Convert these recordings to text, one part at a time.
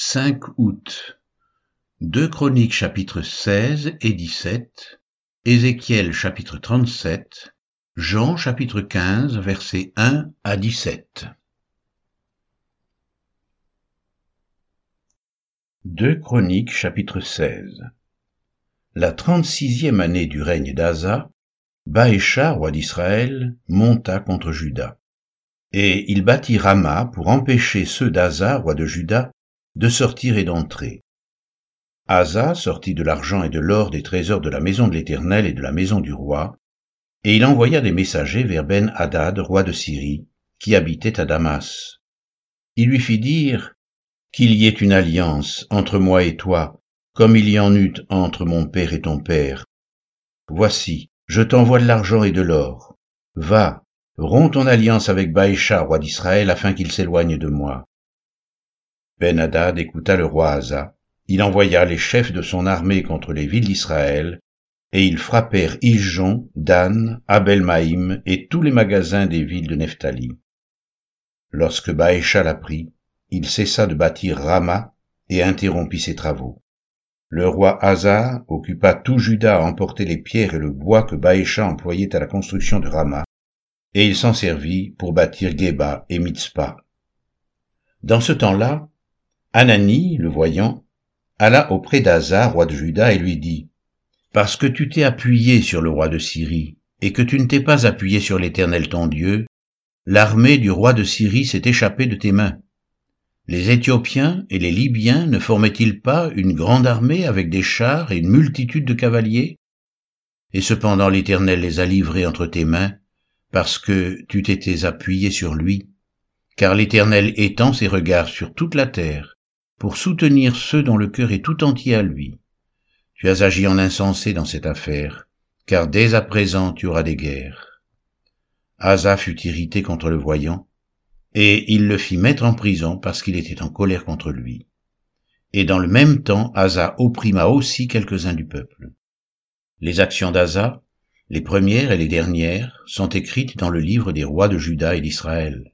5 août. 2 Chroniques chapitre 16 et 17, Ézéchiel chapitre 37, Jean chapitre 15 versets 1 à 17. 2 Chroniques chapitre 16 La trente-sixième année du règne d'Asa, Baécha, roi d'Israël, monta contre Juda. Et il bâtit Rama pour empêcher ceux d'Asa, roi de Juda, de sortir et d'entrer. Asa sortit de l'argent et de l'or des trésors de la maison de l'Éternel et de la maison du roi, et il envoya des messagers vers Ben-Hadad, roi de Syrie, qui habitait à Damas. Il lui fit dire, Qu'il y ait une alliance entre moi et toi, comme il y en eut entre mon père et ton père. Voici, je t'envoie de l'argent et de l'or. Va, romps ton alliance avec Baécha, roi d'Israël, afin qu'il s'éloigne de moi. Ben-Hadad écouta le roi Asa. Il envoya les chefs de son armée contre les villes d'Israël, et ils frappèrent Ijon, Dan, Abel-Maïm et tous les magasins des villes de Nephtali. Lorsque Baécha l'apprit, il cessa de bâtir Rama et interrompit ses travaux. Le roi Asa occupa tout Juda à emporter les pierres et le bois que Baécha employait à la construction de Rama, et il s'en servit pour bâtir Geba et Mitzpah. Dans ce temps-là, Anani, le voyant, alla auprès d'Asa, roi de Juda, et lui dit, Parce que tu t'es appuyé sur le roi de Syrie, et que tu ne t'es pas appuyé sur l'Éternel ton Dieu, l'armée du roi de Syrie s'est échappée de tes mains. Les Éthiopiens et les Libyens ne formaient-ils pas une grande armée avec des chars et une multitude de cavaliers? Et cependant l'Éternel les a livrés entre tes mains, parce que tu t'étais appuyé sur lui, car l'Éternel étend ses regards sur toute la terre, pour soutenir ceux dont le cœur est tout entier à lui. Tu as agi en insensé dans cette affaire, car dès à présent tu auras des guerres. Asa fut irrité contre le voyant, et il le fit mettre en prison parce qu'il était en colère contre lui. Et dans le même temps, Asa opprima aussi quelques-uns du peuple. Les actions d'Asa, les premières et les dernières, sont écrites dans le livre des rois de Juda et d'Israël.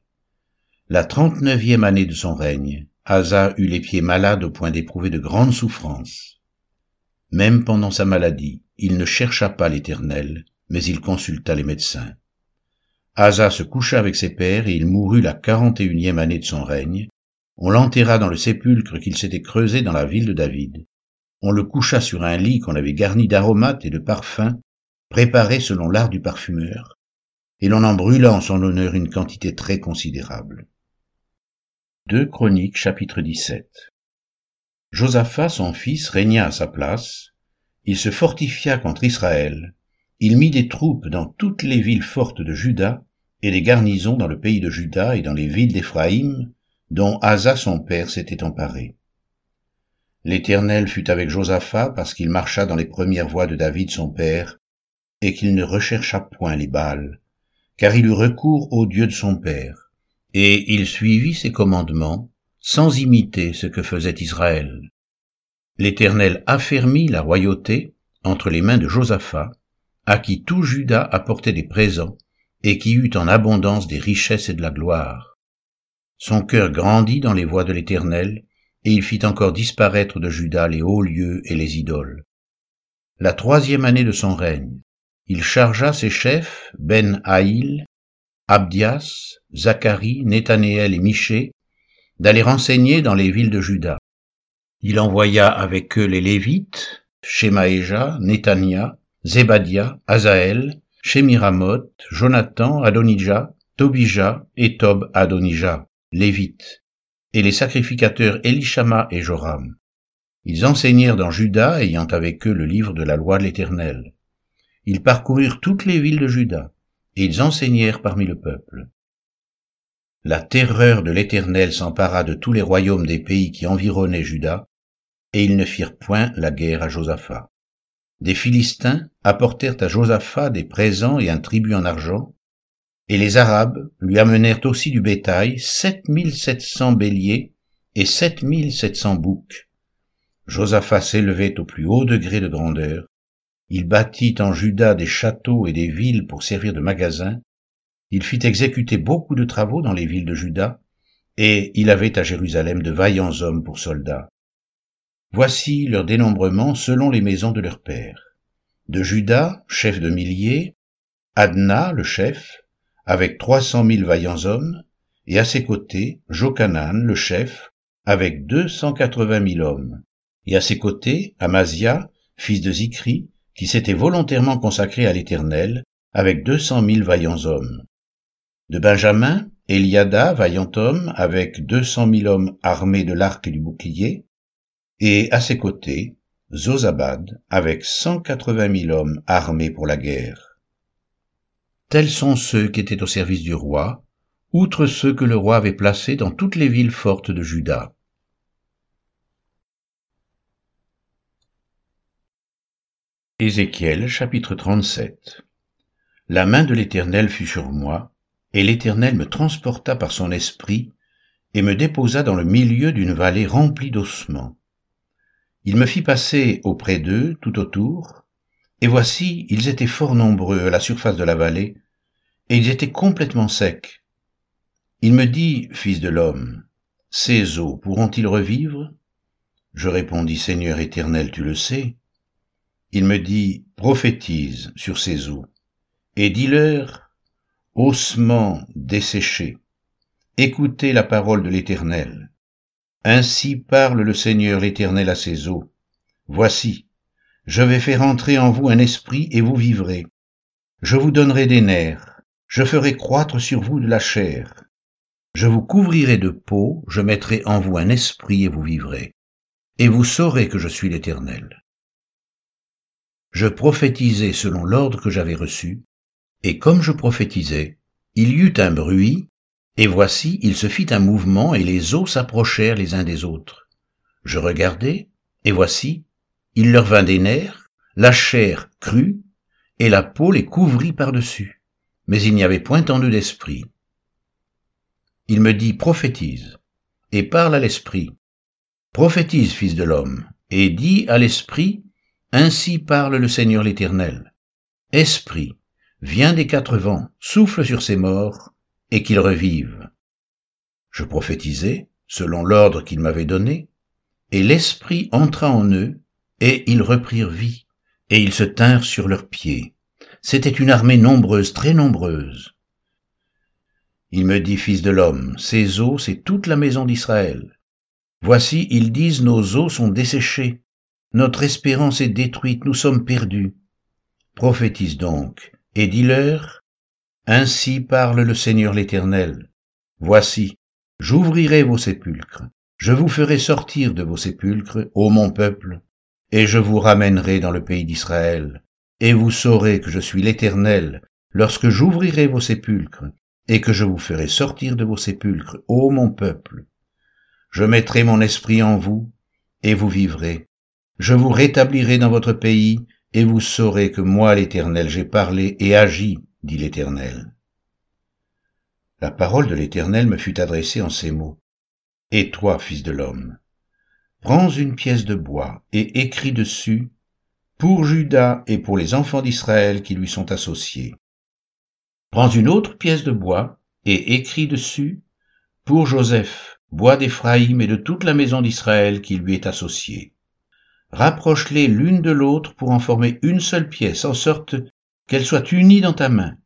La trente-neuvième année de son règne, Asa eut les pieds malades au point d'éprouver de grandes souffrances. Même pendant sa maladie, il ne chercha pas l'Éternel, mais il consulta les médecins. Asa se coucha avec ses pères et il mourut la quarante et unième année de son règne. On l'enterra dans le sépulcre qu'il s'était creusé dans la ville de David. On le coucha sur un lit qu'on avait garni d'aromates et de parfums, préparés selon l'art du parfumeur, et l'on en brûla en son honneur une quantité très considérable. 2 Chroniques chapitre 17 Josaphat son fils régna à sa place, il se fortifia contre Israël, il mit des troupes dans toutes les villes fortes de Juda et des garnisons dans le pays de Juda et dans les villes d'Éphraïm, dont Asa son père s'était emparé. L'Éternel fut avec Josaphat parce qu'il marcha dans les premières voies de David son père, et qu'il ne rechercha point les Baals, car il eut recours au Dieu de son père et il suivit ses commandements, sans imiter ce que faisait Israël. L'Éternel affermit la royauté entre les mains de Josaphat, à qui tout Juda apportait des présents, et qui eut en abondance des richesses et de la gloire. Son cœur grandit dans les voies de l'Éternel, et il fit encore disparaître de Juda les hauts lieux et les idoles. La troisième année de son règne, il chargea ses chefs, Ben Haïl, Abdias, Zacharie, Nethanéel et Michée, d'aller renseigner dans les villes de Juda. Il envoya avec eux les Lévites, Shemaéja, Netania, Zébadia, Azaël, Shemiramoth, Jonathan, Adonija, Tobija et Tob Adonija, Lévites, et les sacrificateurs Elishama et Joram. Ils enseignèrent dans Juda, ayant avec eux le livre de la loi de l'Éternel. Ils parcoururent toutes les villes de Juda et ils enseignèrent parmi le peuple. La terreur de l'Éternel s'empara de tous les royaumes des pays qui environnaient Juda, et ils ne firent point la guerre à Josaphat. Des Philistins apportèrent à Josaphat des présents et un tribut en argent, et les Arabes lui amenèrent aussi du bétail sept mille sept cents béliers et sept mille sept cents boucs. Josaphat s'élevait au plus haut degré de grandeur, il bâtit en Juda des châteaux et des villes pour servir de magasins. Il fit exécuter beaucoup de travaux dans les villes de Juda, et il avait à Jérusalem de vaillants hommes pour soldats. Voici leur dénombrement selon les maisons de leurs pères. De Juda, chef de milliers, Adna, le chef, avec trois cent mille vaillants hommes, et à ses côtés, Jokanan, le chef, avec deux cent quatre-vingt mille hommes, et à ses côtés, Amazia, fils de Zikri, qui s'était volontairement consacré à l'Éternel, avec deux cent mille vaillants hommes. De Benjamin, Eliada, vaillant homme, avec deux cent mille hommes armés de l'arc et du bouclier, et à ses côtés, Zozabad, avec cent quatre-vingt mille hommes armés pour la guerre. Tels sont ceux qui étaient au service du roi, outre ceux que le roi avait placés dans toutes les villes fortes de Juda. Ézéchiel chapitre 37 La main de l'Éternel fut sur moi, et l'Éternel me transporta par son esprit, et me déposa dans le milieu d'une vallée remplie d'ossements. Il me fit passer auprès d'eux tout autour, et voici, ils étaient fort nombreux à la surface de la vallée, et ils étaient complètement secs. Il me dit, Fils de l'homme, ces eaux pourront-ils revivre? Je répondis, Seigneur éternel, tu le sais. Il me dit, prophétise sur ces eaux, et dis-leur, ossements desséchés, écoutez la parole de l'Éternel. Ainsi parle le Seigneur l'Éternel à ses eaux. Voici, je vais faire entrer en vous un esprit et vous vivrez. Je vous donnerai des nerfs, je ferai croître sur vous de la chair. Je vous couvrirai de peau, je mettrai en vous un esprit et vous vivrez. Et vous saurez que je suis l'Éternel. Je prophétisai selon l'ordre que j'avais reçu, et comme je prophétisais, il y eut un bruit, et voici, il se fit un mouvement, et les eaux s'approchèrent les uns des autres. Je regardai, et voici, il leur vint des nerfs, la chair crut, et la peau les couvrit par-dessus. Mais il n'y avait point en eux d'esprit. Il me dit, prophétise, et parle à l'esprit. Prophétise, fils de l'homme, et dis à l'esprit, ainsi parle le Seigneur l'Éternel. Esprit, viens des quatre vents, souffle sur ces morts, et qu'ils revivent. Je prophétisai, selon l'ordre qu'il m'avait donné, et l'Esprit entra en eux, et ils reprirent vie, et ils se tinrent sur leurs pieds. C'était une armée nombreuse, très nombreuse. Il me dit, Fils de l'homme, ces eaux, c'est toute la maison d'Israël. Voici, ils disent, nos eaux sont desséchées, notre espérance est détruite, nous sommes perdus. Prophétise donc, et dis-leur, ainsi parle le Seigneur l'Éternel. Voici, j'ouvrirai vos sépulcres, je vous ferai sortir de vos sépulcres, ô mon peuple, et je vous ramènerai dans le pays d'Israël, et vous saurez que je suis l'Éternel, lorsque j'ouvrirai vos sépulcres, et que je vous ferai sortir de vos sépulcres, ô mon peuple. Je mettrai mon esprit en vous, et vous vivrez. Je vous rétablirai dans votre pays, et vous saurez que moi l'Éternel j'ai parlé et agi dit l'Éternel. La parole de l'Éternel me fut adressée en ces mots. Et toi, fils de l'homme, prends une pièce de bois et écris dessus pour Judas et pour les enfants d'Israël qui lui sont associés. Prends une autre pièce de bois et écris dessus pour Joseph, bois d'Éphraïm et de toute la maison d'Israël qui lui est associée. Rapproche-les l'une de l'autre pour en former une seule pièce, en sorte qu'elle soit unie dans ta main.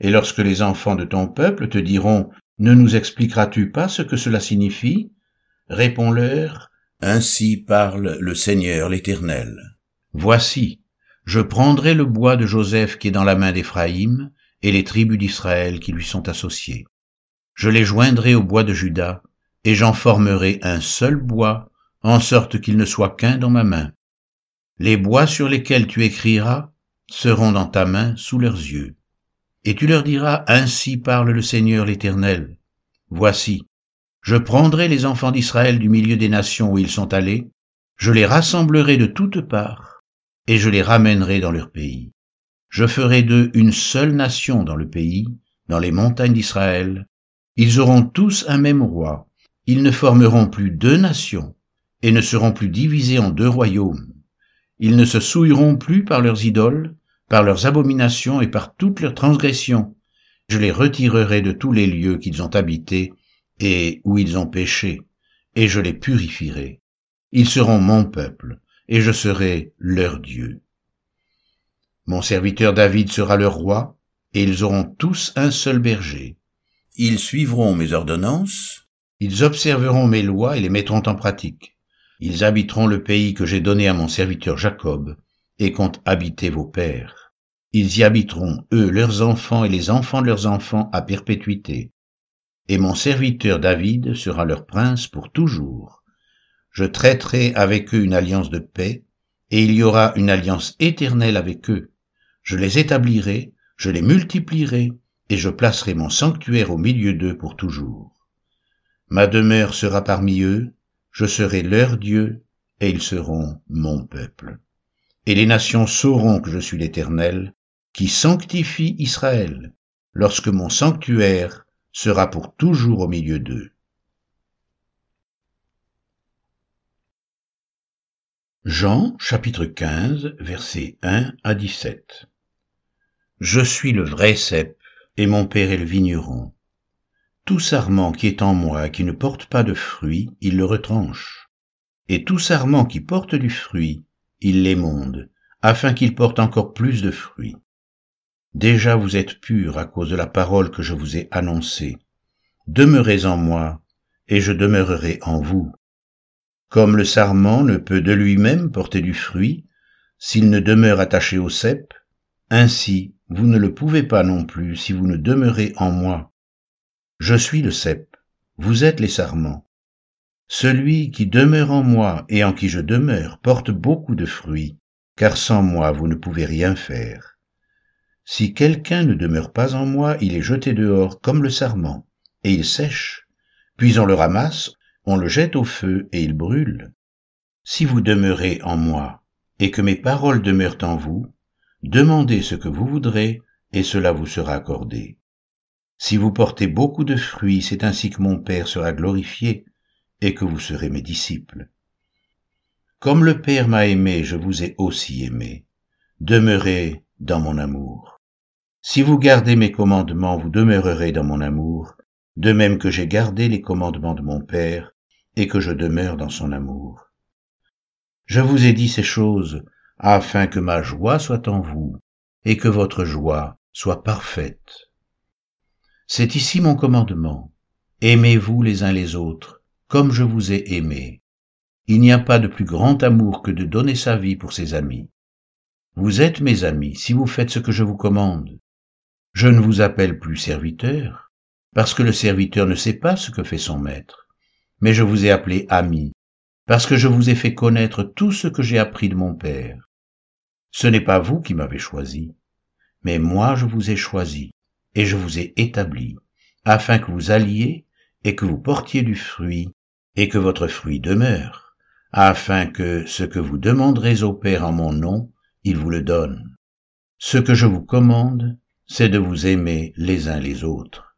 Et lorsque les enfants de ton peuple te diront, Ne nous expliqueras-tu pas ce que cela signifie? Réponds-leur, Ainsi parle le Seigneur l'Éternel. Voici, je prendrai le bois de Joseph qui est dans la main d'Éphraïm, et les tribus d'Israël qui lui sont associées. Je les joindrai au bois de Juda, et j'en formerai un seul bois, en sorte qu'il ne soit qu'un dans ma main. Les bois sur lesquels tu écriras seront dans ta main sous leurs yeux. Et tu leur diras, Ainsi parle le Seigneur l'Éternel. Voici, je prendrai les enfants d'Israël du milieu des nations où ils sont allés, je les rassemblerai de toutes parts, et je les ramènerai dans leur pays. Je ferai d'eux une seule nation dans le pays, dans les montagnes d'Israël. Ils auront tous un même roi. Ils ne formeront plus deux nations, et ne seront plus divisés en deux royaumes. Ils ne se souilleront plus par leurs idoles, par leurs abominations et par toutes leurs transgressions. Je les retirerai de tous les lieux qu'ils ont habités, et où ils ont péché, et je les purifierai. Ils seront mon peuple, et je serai leur Dieu. Mon serviteur David sera leur roi, et ils auront tous un seul berger. Ils suivront mes ordonnances, ils observeront mes lois et les mettront en pratique. Ils habiteront le pays que j'ai donné à mon serviteur Jacob, et compte habiter vos pères. Ils y habiteront, eux, leurs enfants et les enfants de leurs enfants à perpétuité. Et mon serviteur David sera leur prince pour toujours. Je traiterai avec eux une alliance de paix, et il y aura une alliance éternelle avec eux. Je les établirai, je les multiplierai, et je placerai mon sanctuaire au milieu d'eux pour toujours. Ma demeure sera parmi eux, je serai leur Dieu, et ils seront mon peuple. Et les nations sauront que je suis l'Éternel, qui sanctifie Israël, lorsque mon sanctuaire sera pour toujours au milieu d'eux. Jean chapitre 15 versets 1 à 17 Je suis le vrai cep, et mon Père est le vigneron. Tout sarment qui est en moi qui ne porte pas de fruit, il le retranche. Et tout sarment qui porte du fruit, il l'émonde, afin qu'il porte encore plus de fruits. Déjà vous êtes purs à cause de la parole que je vous ai annoncée. Demeurez en moi, et je demeurerai en vous. Comme le sarment ne peut de lui-même porter du fruit, s'il ne demeure attaché au cep, ainsi vous ne le pouvez pas non plus si vous ne demeurez en moi. Je suis le cep, vous êtes les sarments. Celui qui demeure en moi et en qui je demeure porte beaucoup de fruits, car sans moi vous ne pouvez rien faire. Si quelqu'un ne demeure pas en moi, il est jeté dehors comme le sarment, et il sèche. Puis on le ramasse, on le jette au feu, et il brûle. Si vous demeurez en moi, et que mes paroles demeurent en vous, demandez ce que vous voudrez, et cela vous sera accordé. Si vous portez beaucoup de fruits, c'est ainsi que mon Père sera glorifié et que vous serez mes disciples. Comme le Père m'a aimé, je vous ai aussi aimé. Demeurez dans mon amour. Si vous gardez mes commandements, vous demeurerez dans mon amour, de même que j'ai gardé les commandements de mon Père et que je demeure dans son amour. Je vous ai dit ces choses afin que ma joie soit en vous et que votre joie soit parfaite. C'est ici mon commandement. Aimez-vous les uns les autres, comme je vous ai aimé. Il n'y a pas de plus grand amour que de donner sa vie pour ses amis. Vous êtes mes amis si vous faites ce que je vous commande. Je ne vous appelle plus serviteur, parce que le serviteur ne sait pas ce que fait son maître, mais je vous ai appelé ami, parce que je vous ai fait connaître tout ce que j'ai appris de mon Père. Ce n'est pas vous qui m'avez choisi, mais moi je vous ai choisi et je vous ai établi, afin que vous alliez et que vous portiez du fruit, et que votre fruit demeure, afin que ce que vous demanderez au Père en mon nom, il vous le donne. Ce que je vous commande, c'est de vous aimer les uns les autres.